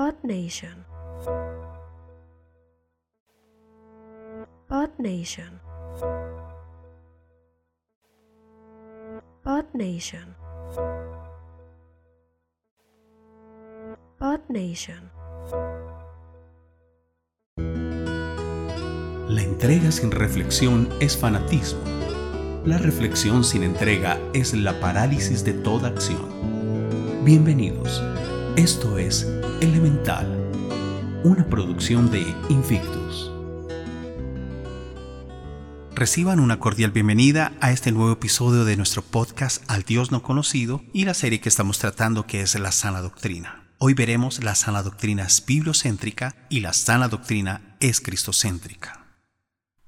Earth Nation. Earth Nation. Earth Nation. Earth Nation. La entrega sin reflexión es fanatismo. La reflexión sin entrega es la parálisis de toda acción. Bienvenidos. Esto es Elemental, una producción de Invictus. Reciban una cordial bienvenida a este nuevo episodio de nuestro podcast Al Dios no conocido y la serie que estamos tratando que es la sana doctrina. Hoy veremos la sana doctrina es bibliocéntrica y la sana doctrina es cristocéntrica.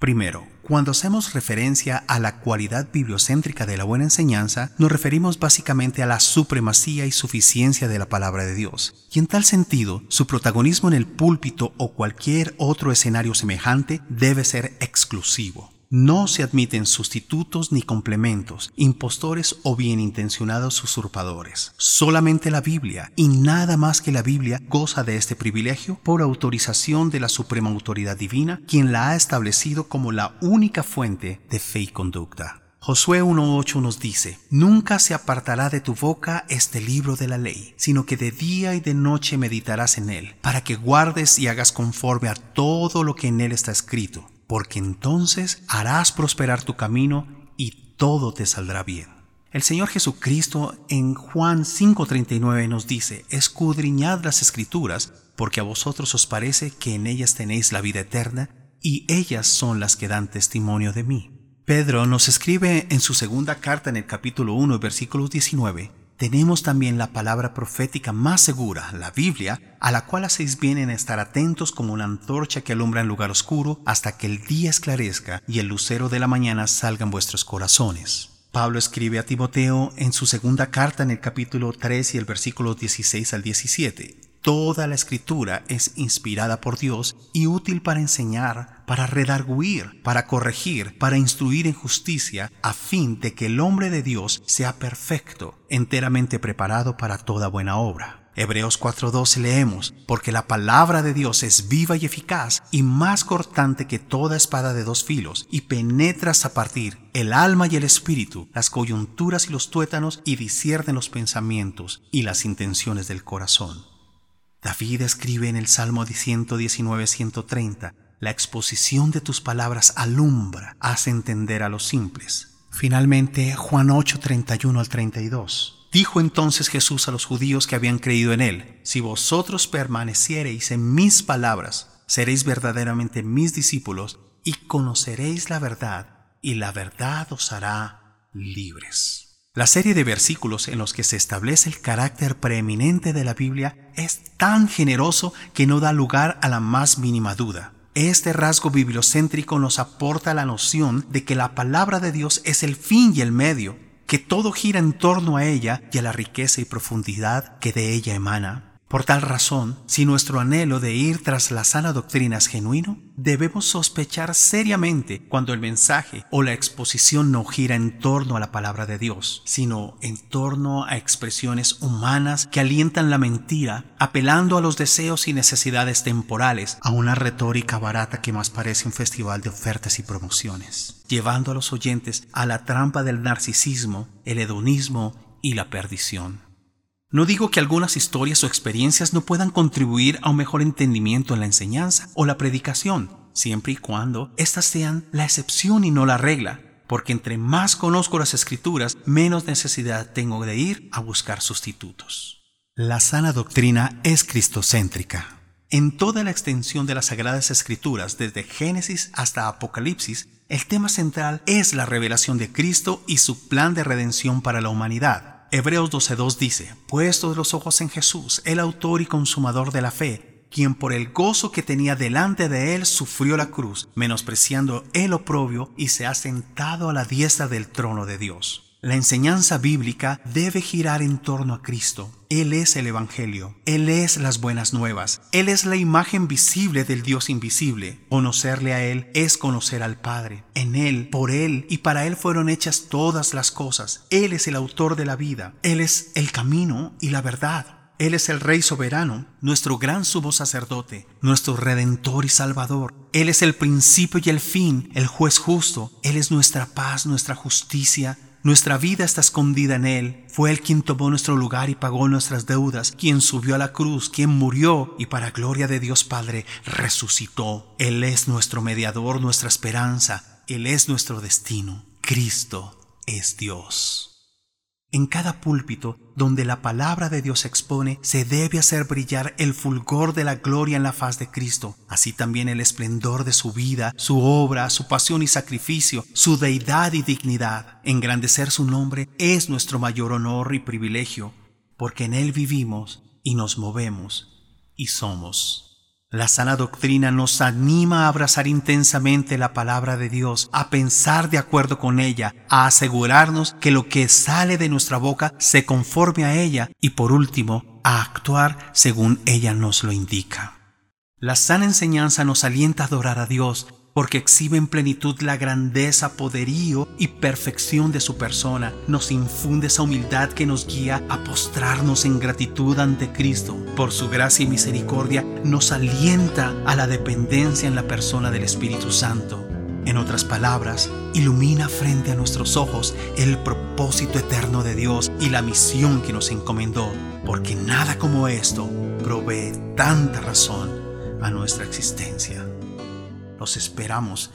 Primero, cuando hacemos referencia a la cualidad bibliocéntrica de la buena enseñanza, nos referimos básicamente a la supremacía y suficiencia de la palabra de Dios. Y en tal sentido, su protagonismo en el púlpito o cualquier otro escenario semejante debe ser exclusivo. No se admiten sustitutos ni complementos, impostores o bien intencionados usurpadores. Solamente la Biblia y nada más que la Biblia goza de este privilegio por autorización de la Suprema Autoridad Divina, quien la ha establecido como la única fuente de fe y conducta. Josué 1.8 nos dice, Nunca se apartará de tu boca este libro de la ley, sino que de día y de noche meditarás en él, para que guardes y hagas conforme a todo lo que en él está escrito porque entonces harás prosperar tu camino y todo te saldrá bien. El Señor Jesucristo en Juan 5:39 nos dice, escudriñad las escrituras, porque a vosotros os parece que en ellas tenéis la vida eterna, y ellas son las que dan testimonio de mí. Pedro nos escribe en su segunda carta en el capítulo 1, versículo 19, tenemos también la palabra profética más segura, la Biblia, a la cual hacéis bien en estar atentos como una antorcha que alumbra en lugar oscuro hasta que el día esclarezca y el lucero de la mañana salga en vuestros corazones. Pablo escribe a Timoteo en su segunda carta en el capítulo 3 y el versículo 16 al 17. Toda la escritura es inspirada por Dios y útil para enseñar, para redarguir, para corregir, para instruir en justicia, a fin de que el hombre de Dios sea perfecto, enteramente preparado para toda buena obra. Hebreos 4:12 leemos, porque la palabra de Dios es viva y eficaz y más cortante que toda espada de dos filos, y penetra hasta partir el alma y el espíritu, las coyunturas y los tuétanos, y discierne los pensamientos y las intenciones del corazón. David escribe en el Salmo 119-130, la exposición de tus palabras alumbra, hace entender a los simples. Finalmente, Juan 8, 31 al 32. Dijo entonces Jesús a los judíos que habían creído en él, si vosotros permaneciereis en mis palabras, seréis verdaderamente mis discípulos y conoceréis la verdad, y la verdad os hará libres. La serie de versículos en los que se establece el carácter preeminente de la Biblia es tan generoso que no da lugar a la más mínima duda. Este rasgo bibliocéntrico nos aporta la noción de que la palabra de Dios es el fin y el medio, que todo gira en torno a ella y a la riqueza y profundidad que de ella emana. Por tal razón, si nuestro anhelo de ir tras la sana doctrina es genuino, debemos sospechar seriamente cuando el mensaje o la exposición no gira en torno a la palabra de Dios, sino en torno a expresiones humanas que alientan la mentira, apelando a los deseos y necesidades temporales, a una retórica barata que más parece un festival de ofertas y promociones, llevando a los oyentes a la trampa del narcisismo, el hedonismo y la perdición. No digo que algunas historias o experiencias no puedan contribuir a un mejor entendimiento en la enseñanza o la predicación, siempre y cuando éstas sean la excepción y no la regla, porque entre más conozco las escrituras, menos necesidad tengo de ir a buscar sustitutos. La sana doctrina es cristocéntrica. En toda la extensión de las sagradas escrituras, desde Génesis hasta Apocalipsis, el tema central es la revelación de Cristo y su plan de redención para la humanidad. Hebreos 12.2 dice, puestos los ojos en Jesús, el autor y consumador de la fe, quien por el gozo que tenía delante de él sufrió la cruz, menospreciando el oprobio y se ha sentado a la diestra del trono de Dios. La enseñanza bíblica debe girar en torno a Cristo. Él es el Evangelio, Él es las buenas nuevas, Él es la imagen visible del Dios invisible. Conocerle a Él es conocer al Padre. En Él, por Él y para Él fueron hechas todas las cosas. Él es el autor de la vida, Él es el camino y la verdad. Él es el Rey soberano, nuestro gran sumo sacerdote, nuestro Redentor y Salvador. Él es el principio y el fin, el juez justo. Él es nuestra paz, nuestra justicia. Nuestra vida está escondida en Él. Fue Él quien tomó nuestro lugar y pagó nuestras deudas, quien subió a la cruz, quien murió y para gloria de Dios Padre resucitó. Él es nuestro mediador, nuestra esperanza. Él es nuestro destino. Cristo es Dios. En cada púlpito donde la palabra de Dios se expone, se debe hacer brillar el fulgor de la gloria en la faz de Cristo, así también el esplendor de su vida, su obra, su pasión y sacrificio, su deidad y dignidad. Engrandecer su nombre es nuestro mayor honor y privilegio, porque en Él vivimos y nos movemos y somos. La sana doctrina nos anima a abrazar intensamente la palabra de Dios, a pensar de acuerdo con ella, a asegurarnos que lo que sale de nuestra boca se conforme a ella y por último, a actuar según ella nos lo indica. La sana enseñanza nos alienta a adorar a Dios porque exhibe en plenitud la grandeza, poderío y perfección de su persona. Nos infunde esa humildad que nos guía a postrarnos en gratitud ante Cristo. Por su gracia y misericordia nos alienta a la dependencia en la persona del Espíritu Santo. En otras palabras, ilumina frente a nuestros ojos el propósito eterno de Dios y la misión que nos encomendó, porque nada como esto provee tanta razón a nuestra existencia. Los esperamos